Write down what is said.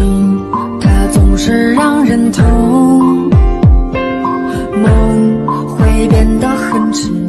情它总是让人痛梦会变得很沉